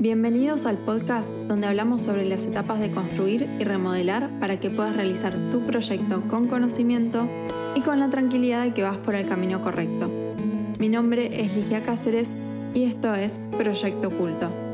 Bienvenidos al podcast donde hablamos sobre las etapas de construir y remodelar para que puedas realizar tu proyecto con conocimiento y con la tranquilidad de que vas por el camino correcto. Mi nombre es Ligia Cáceres y esto es Proyecto Oculto.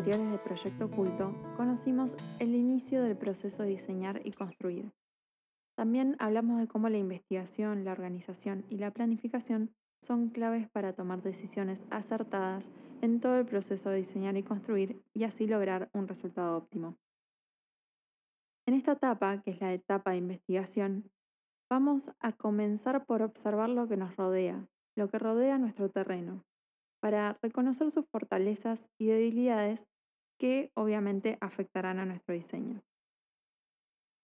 Anteriores de Proyecto Oculto conocimos el inicio del proceso de diseñar y construir. También hablamos de cómo la investigación, la organización y la planificación son claves para tomar decisiones acertadas en todo el proceso de diseñar y construir y así lograr un resultado óptimo. En esta etapa, que es la etapa de investigación, vamos a comenzar por observar lo que nos rodea, lo que rodea nuestro terreno, para reconocer sus fortalezas y debilidades que obviamente afectarán a nuestro diseño.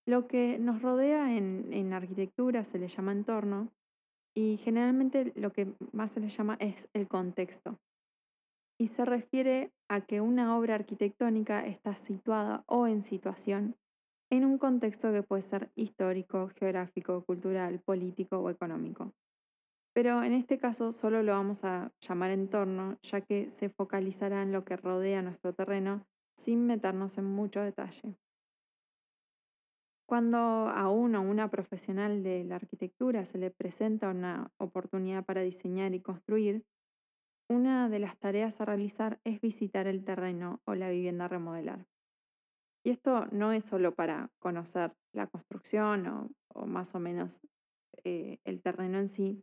Lo que nos rodea en, arquitectura se le llama entorno y generalmente lo que más se le llama es el contexto. Y se refiere a que una obra arquitectónica está situada o en situación en un contexto que puede ser histórico, geográfico, cultural, político o económico. Pero en este caso solo lo vamos a llamar entorno, ya que se focalizará en lo que rodea nuestro terreno sin meternos en mucho detalle. Cuando a uno o una profesional de la arquitectura se le presenta una oportunidad para diseñar y construir, una de las tareas a realizar es visitar el terreno o la vivienda remodelar. Y esto no es solo para conocer la construcción o, más o menos eh, el terreno en sí,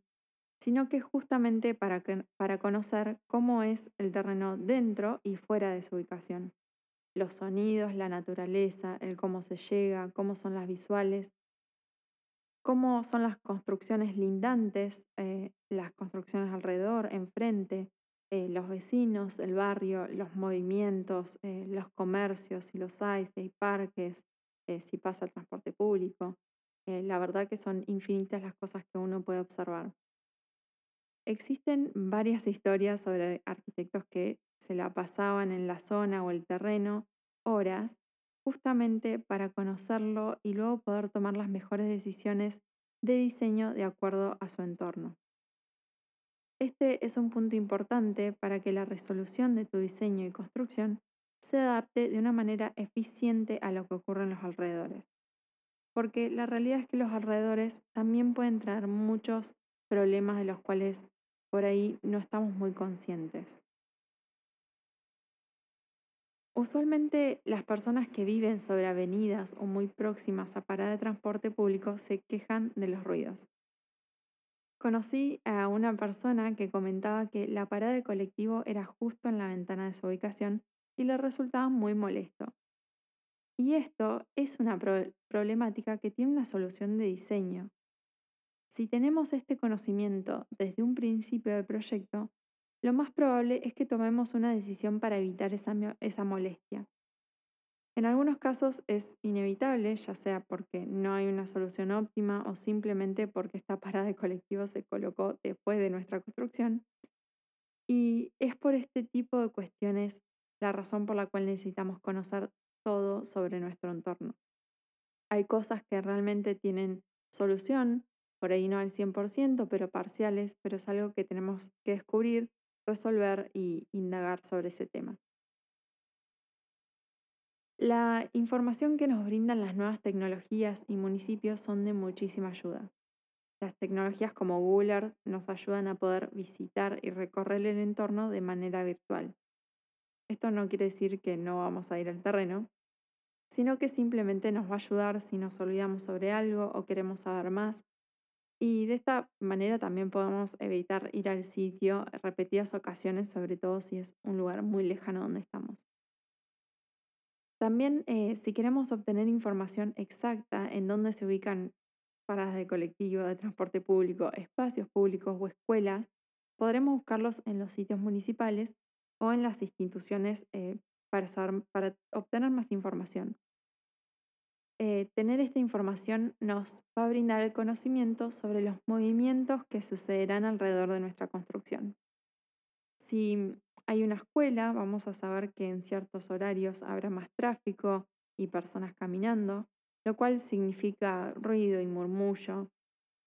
sino que justamente para, para conocer cómo es el terreno dentro y fuera de su ubicación. Los sonidos, la naturaleza, el cómo se llega, cómo son las visuales, cómo son las construcciones lindantes, eh, las construcciones alrededor, enfrente, eh, los vecinos, el barrio, los movimientos, eh, los comercios, si los hay, si hay parques, si pasa el transporte público. la verdad que son infinitas las cosas que uno puede observar. Existen varias historias sobre arquitectos que se la pasaban en la zona o el terreno horas justamente para conocerlo y luego poder tomar las mejores decisiones de diseño de acuerdo a su entorno. Este es un punto importante para que la resolución de tu diseño y construcción se adapte de una manera eficiente a lo que ocurre en los alrededores. Porque la realidad es que los alrededores también pueden traer muchos problemas de los cuales por ahí no estamos muy conscientes. Usualmente las personas que viven sobre avenidas o muy próximas a paradas de transporte público se quejan de los ruidos. Conocí a una persona que comentaba que la parada de colectivo era justo en la ventana de su ubicación y le resultaba muy molesto. Y esto es una problemática que tiene una solución de diseño. Si tenemos este conocimiento desde un principio del proyecto, lo más probable es que tomemos una decisión para evitar esa, esa molestia. En algunos casos es inevitable, ya sea porque no hay una solución óptima o simplemente porque esta parada de colectivo se colocó después de nuestra construcción. Y es por este tipo de cuestiones la razón por la cual necesitamos conocer todo sobre nuestro entorno. Hay cosas que realmente tienen solución, por ahí no al 100%, pero parciales, pero es algo que tenemos que descubrir, resolver y indagar sobre ese tema. La información que nos brindan las nuevas tecnologías y municipios son de muchísima ayuda. Las tecnologías como Google Earth nos ayudan a poder visitar y recorrer el entorno de manera virtual. Esto no quiere decir que no vamos a ir al terreno, sino que simplemente nos va a ayudar si nos olvidamos sobre algo o queremos saber más y de esta manera también podemos evitar ir al sitio repetidas ocasiones, sobre todo si es un lugar muy lejano donde estamos. También eh, si queremos obtener información exacta en dónde se ubican paradas de colectivo, de transporte público, espacios públicos o escuelas, podremos buscarlos en los sitios municipales o en las instituciones eh, para, para obtener más información. Eh, tener esta información nos va a brindar el conocimiento sobre los movimientos que sucederán alrededor de nuestra construcción. Si hay una escuela, vamos a saber que en ciertos horarios habrá más tráfico y personas caminando, lo cual significa ruido y murmullo.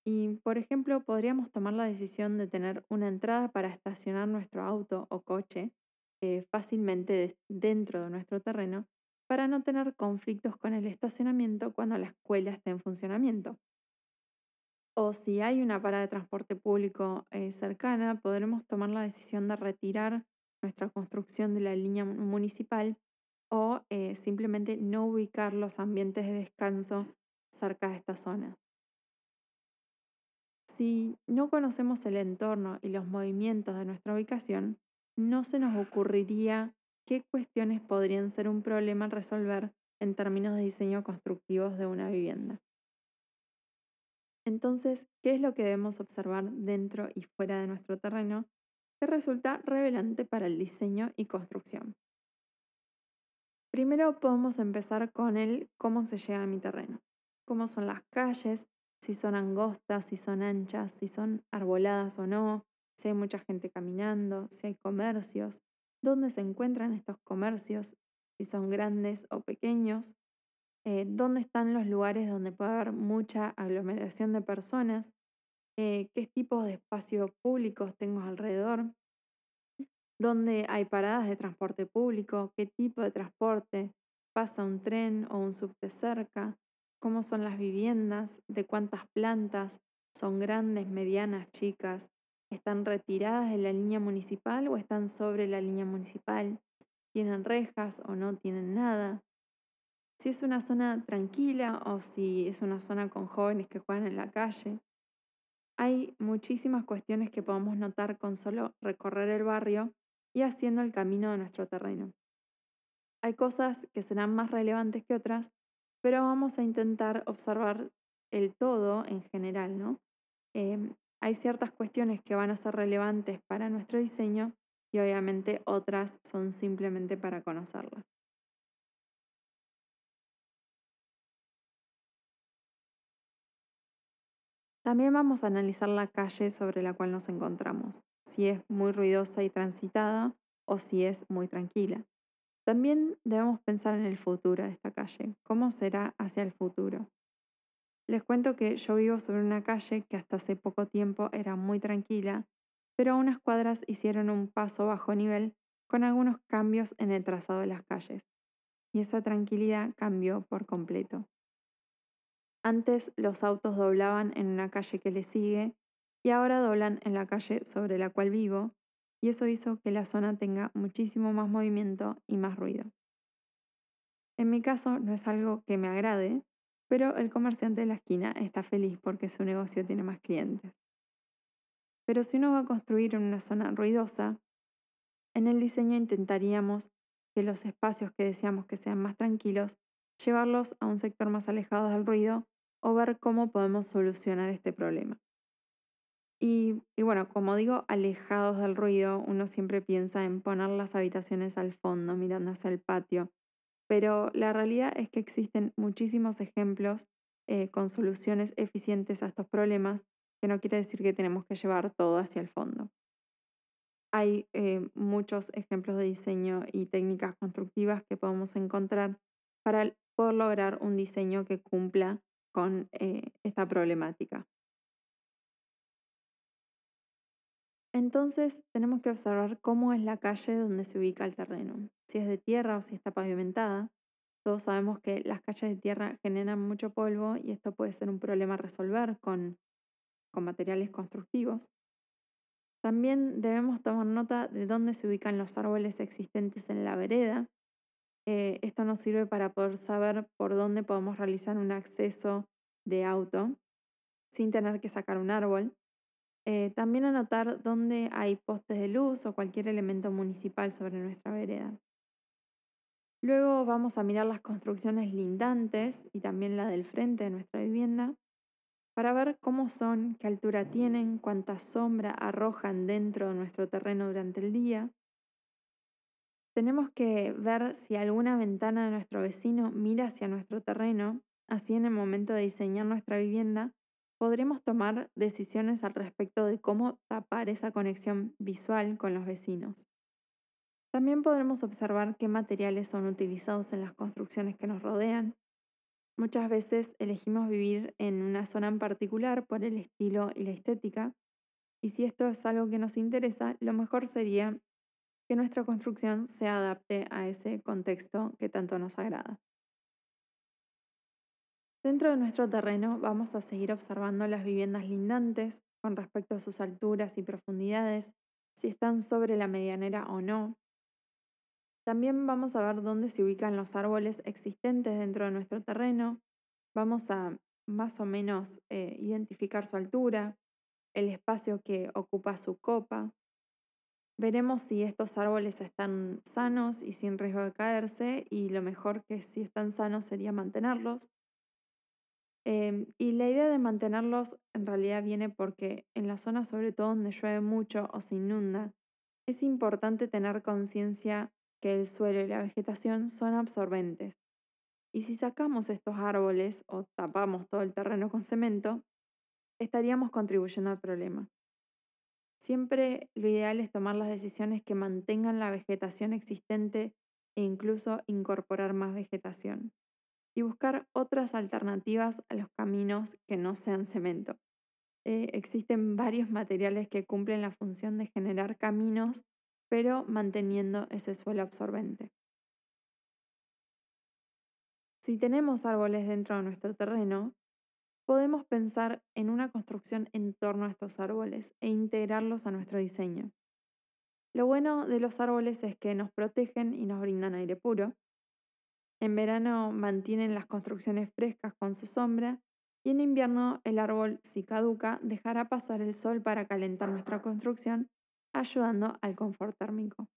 Y, por ejemplo, podríamos tomar la decisión de tener una entrada para estacionar nuestro auto o coche eh, fácilmente dentro de nuestro terreno para no tener conflictos con el estacionamiento cuando la escuela esté en funcionamiento. O si hay una parada de transporte público eh, cercana, podremos tomar la decisión de retirar nuestra construcción de la línea municipal o eh, simplemente no ubicar los ambientes de descanso cerca de esta zona. Si no conocemos el entorno y los movimientos de nuestra ubicación, no se nos ocurriría qué cuestiones podrían ser un problema a resolver en términos de diseño constructivos de una vivienda. Entonces, ¿qué es lo que debemos observar dentro y fuera de nuestro terreno que resulta revelante para el diseño y construcción? Primero podemos empezar con el cómo se llega a mi terreno, cómo son las calles, si son angostas, si son anchas, si son arboladas o no, si hay mucha gente caminando, si hay comercios, dónde se encuentran estos comercios, si son grandes o pequeños, eh, dónde están los lugares donde puede haber mucha aglomeración de personas, eh, qué tipos de espacios públicos tengo alrededor, dónde hay paradas de transporte público, qué tipo de transporte, pasa un tren o un subte cerca, cómo son las viviendas, de cuántas plantas, son grandes, medianas, chicas, ¿Están retiradas de la línea municipal o están sobre la línea municipal? ¿Tienen rejas o no tienen nada? Si es una zona tranquila o si es una zona con jóvenes que juegan en la calle. Hay muchísimas cuestiones que podemos notar con solo recorrer el barrio y haciendo el camino de nuestro terreno. Hay cosas que serán más relevantes que otras, pero vamos a intentar observar el todo en general, ¿no? Em, hay ciertas cuestiones que van a ser relevantes para nuestro diseño y obviamente otras son simplemente para conocerlas. También vamos a analizar la calle sobre la cual nos encontramos, si es muy ruidosa y transitada o si es muy tranquila. También debemos pensar en el futuro de esta calle, cómo será hacia el futuro. Les cuento que yo vivo sobre una calle que hasta hace poco tiempo era muy tranquila, pero unas cuadras hicieron un paso bajo nivel con algunos cambios en el trazado de las calles, y esa tranquilidad cambió por completo. Antes los autos doblaban en una calle que le sigue y ahora doblan en la calle sobre la cual vivo, y eso hizo que la zona tenga muchísimo más movimiento y más ruido. En mi caso no es algo que me agrade, pero el comerciante de la esquina está feliz porque su negocio tiene más clientes. Pero si uno va a construir en una zona ruidosa, en el diseño intentaríamos que los espacios que deseamos que sean más tranquilos, llevarlos a un sector más alejado del ruido o ver cómo podemos solucionar este problema. Y, y, bueno, como digo, alejados del ruido, uno siempre piensa en poner las habitaciones al fondo, mirando hacia el patio, pero la realidad es que existen muchísimos ejemplos eh, con soluciones eficientes a estos problemas, que no quiere decir que tenemos que llevar todo hacia el fondo. Hay eh, muchos ejemplos de diseño y técnicas constructivas que podemos encontrar para poder lograr un diseño que cumpla con eh, esta problemática. Entonces tenemos que observar cómo es la calle donde se ubica el terreno, si es de tierra o si está pavimentada. Todos sabemos que las calles de tierra generan mucho polvo y esto puede ser un problema a resolver con, materiales constructivos. También debemos tomar nota de dónde se ubican los árboles existentes en la vereda. Eh, esto nos sirve para poder saber por dónde podemos realizar un acceso de auto sin tener que sacar un árbol. Eh, también anotar dónde hay postes de luz o cualquier elemento municipal sobre nuestra vereda. Luego vamos a mirar las construcciones lindantes y también la del frente de nuestra vivienda para ver cómo son, qué altura tienen, cuánta sombra arrojan dentro de nuestro terreno durante el día. Tenemos que ver si alguna ventana de nuestro vecino mira hacia nuestro terreno Así en el momento de diseñar nuestra vivienda, podremos tomar decisiones al respecto de cómo tapar esa conexión visual con los vecinos. También podremos observar qué materiales son utilizados en las construcciones que nos rodean. Muchas veces elegimos vivir en una zona en particular por el estilo y la estética, y si esto es algo que nos interesa, lo mejor sería que nuestra construcción se adapte a ese contexto que tanto nos agrada. Dentro de nuestro terreno vamos a seguir observando las viviendas lindantes con respecto a sus alturas y profundidades, si están sobre la medianera o no. También vamos a ver dónde se ubican los árboles existentes dentro de nuestro terreno. Vamos a más o menos eh, identificar su altura, el espacio que ocupa su copa, Veremos si estos árboles están sanos y sin riesgo de caerse y lo mejor que si están sanos sería mantenerlos. Em, y la idea de mantenerlos en realidad viene porque en la zona sobre todo donde llueve mucho o se inunda, es importante tener conciencia que el suelo y la vegetación son absorbentes. Y si sacamos estos árboles o tapamos todo el terreno con cemento, estaríamos contribuyendo al problema. Siempre lo ideal es tomar las decisiones que mantengan la vegetación existente e incluso incorporar más vegetación y buscar otras alternativas a los caminos que no sean cemento. Eh, existen varios materiales que cumplen la función de generar caminos, pero manteniendo ese suelo absorbente. Si tenemos árboles dentro de nuestro terreno, podemos pensar en una construcción en torno a estos árboles e integrarlos a nuestro diseño. Lo bueno de los árboles es que nos protegen y nos brindan aire puro. En verano mantienen las construcciones frescas con su sombra y en invierno el árbol, si caduca, dejará pasar el sol para calentar nuestra construcción, ayudando al confort térmico.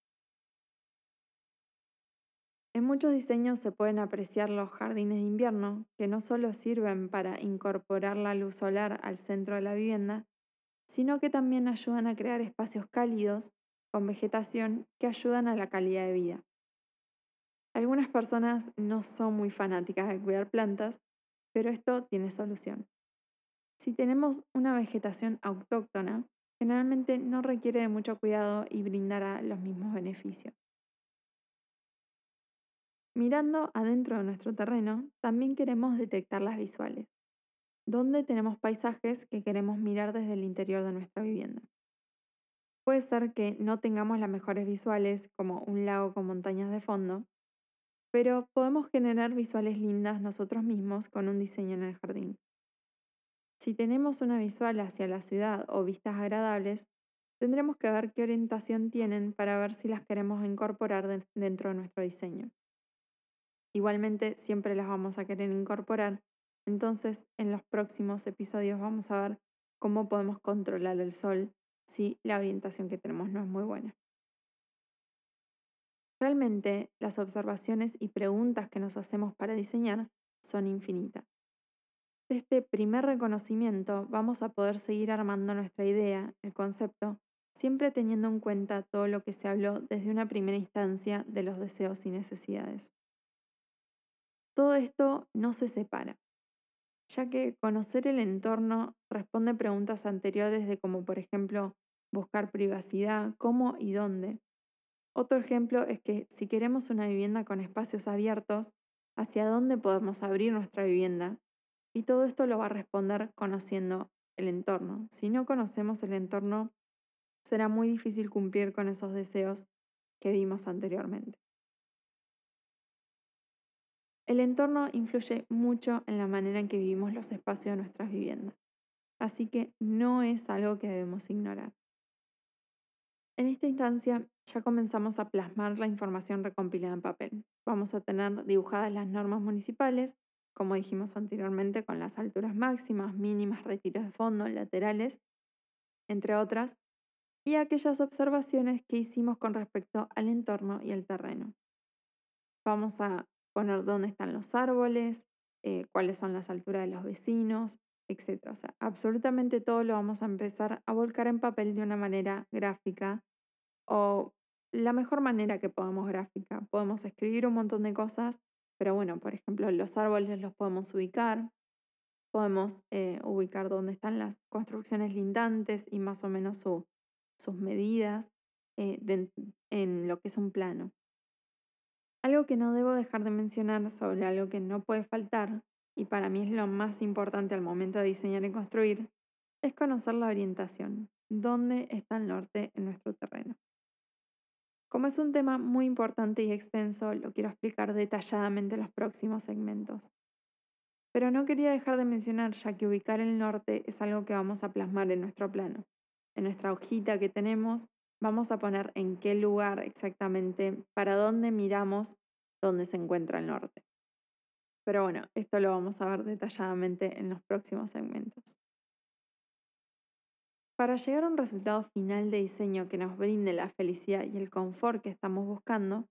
En muchos diseños se pueden apreciar los jardines de invierno, que no solo sirven para incorporar la luz solar al centro de la vivienda, sino que también ayudan a crear espacios cálidos con vegetación que ayudan a la calidad de vida. Algunas personas no son muy fanáticas de cuidar plantas, pero esto tiene solución. Si tenemos una vegetación autóctona, generalmente no requiere de mucho cuidado y brindará los mismos beneficios. Mirando adentro de nuestro terreno, también queremos detectar las visuales, ¿Dónde tenemos paisajes que queremos mirar desde el interior de nuestra vivienda. Puede ser que no tengamos las mejores visuales, como un lago con montañas de fondo, pero podemos generar visuales lindas nosotros mismos con un diseño en el jardín. Si tenemos una visual hacia la ciudad o vistas agradables, tendremos que ver qué orientación tienen para ver si las queremos incorporar dentro de nuestro diseño. Igualmente siempre las vamos a querer incorporar. Entonces en los próximos episodios vamos a ver cómo podemos controlar el sol si la orientación que tenemos no es muy buena. Realmente las observaciones y preguntas que nos hacemos para diseñar son infinitas. De este primer reconocimiento vamos a poder seguir armando nuestra idea, el concepto, siempre teniendo en cuenta todo lo que se habló desde una primera instancia de los deseos y necesidades. Todo esto no se separa, ya que conocer el entorno responde preguntas anteriores de como por ejemplo buscar privacidad, cómo y dónde. Otro ejemplo es que si queremos una vivienda con espacios abiertos, ¿hacia dónde podemos abrir nuestra vivienda? Y todo esto lo va a responder conociendo el entorno. Si no conocemos el entorno, será muy difícil cumplir con esos deseos que vimos anteriormente. El entorno influye mucho en la manera en que vivimos los espacios de nuestras viviendas, así que no es algo que debemos ignorar. En esta instancia ya comenzamos a plasmar la información recompilada en papel. Vamos a tener dibujadas las normas municipales, como dijimos anteriormente, con las alturas máximas, mínimas, retiros de fondo, laterales, entre otras, y aquellas observaciones que hicimos con respecto al entorno y el terreno. Vamos a poner dónde están los árboles, eh, cuáles son las alturas de los vecinos, etc. O sea, absolutamente todo lo vamos a empezar a volcar en papel de una manera gráfica o la mejor manera que podamos gráfica. Podemos escribir un montón de cosas Pero bueno, por ejemplo, los árboles los podemos ubicar, podemos eh, ubicar dónde están las construcciones lindantes y más o menos sus medidas eh, en lo que es un plano. Algo que no debo dejar de mencionar sobre algo que no puede faltar, y para mí es lo más importante al momento de diseñar y construir, es conocer la orientación, dónde está el norte en nuestro terreno. Como es un tema muy importante y extenso, lo quiero explicar detalladamente en los próximos segmentos. Pero no quería dejar de mencionar ya que ubicar el norte es algo que vamos a plasmar en nuestro plano. En nuestra hojita que tenemos vamos a poner en qué lugar exactamente, para dónde miramos dónde se encuentra el norte. Pero bueno, esto lo vamos a ver detalladamente en los próximos segmentos. Para llegar a un resultado final de diseño que nos brinde la felicidad y el confort que estamos buscando,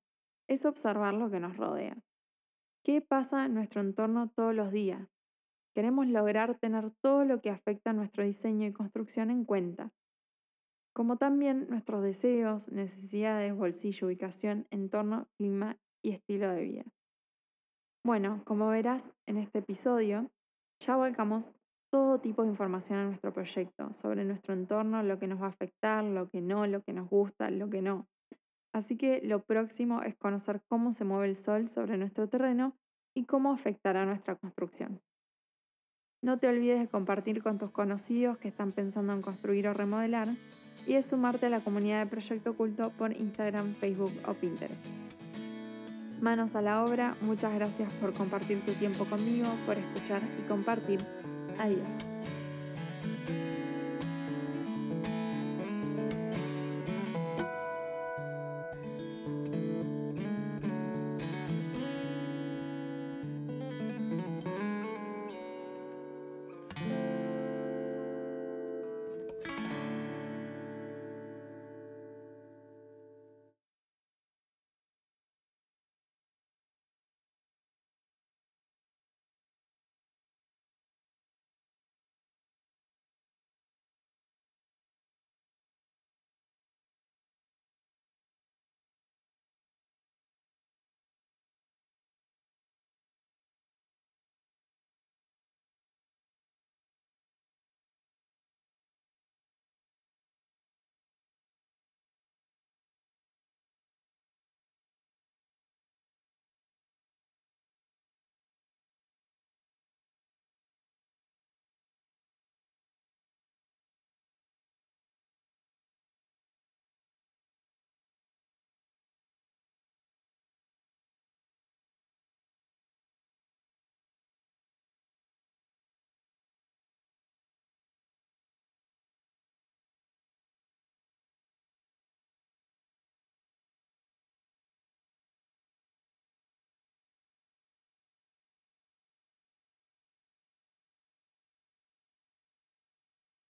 es observar lo que nos rodea. ¿Qué pasa en nuestro entorno todos los días? Queremos lograr tener todo lo que afecta a nuestro diseño y construcción en cuenta, como también nuestros deseos, necesidades, bolsillo, ubicación, entorno, clima y estilo de vida. Bueno, como verás en este episodio, ya volcamos todo tipo de información a nuestro proyecto, sobre nuestro entorno, lo que nos va a afectar, lo que no, lo que nos gusta, lo que no. Así que lo próximo es conocer cómo se mueve el sol sobre nuestro terreno y cómo afectará nuestra construcción. No te olvides de compartir con tus conocidos que están pensando en construir o remodelar y de sumarte a la comunidad de Proyecto Oculto por Instagram, Facebook o Pinterest. Manos a la obra, muchas gracias por compartir tu tiempo conmigo, por escuchar y compartir Adiós.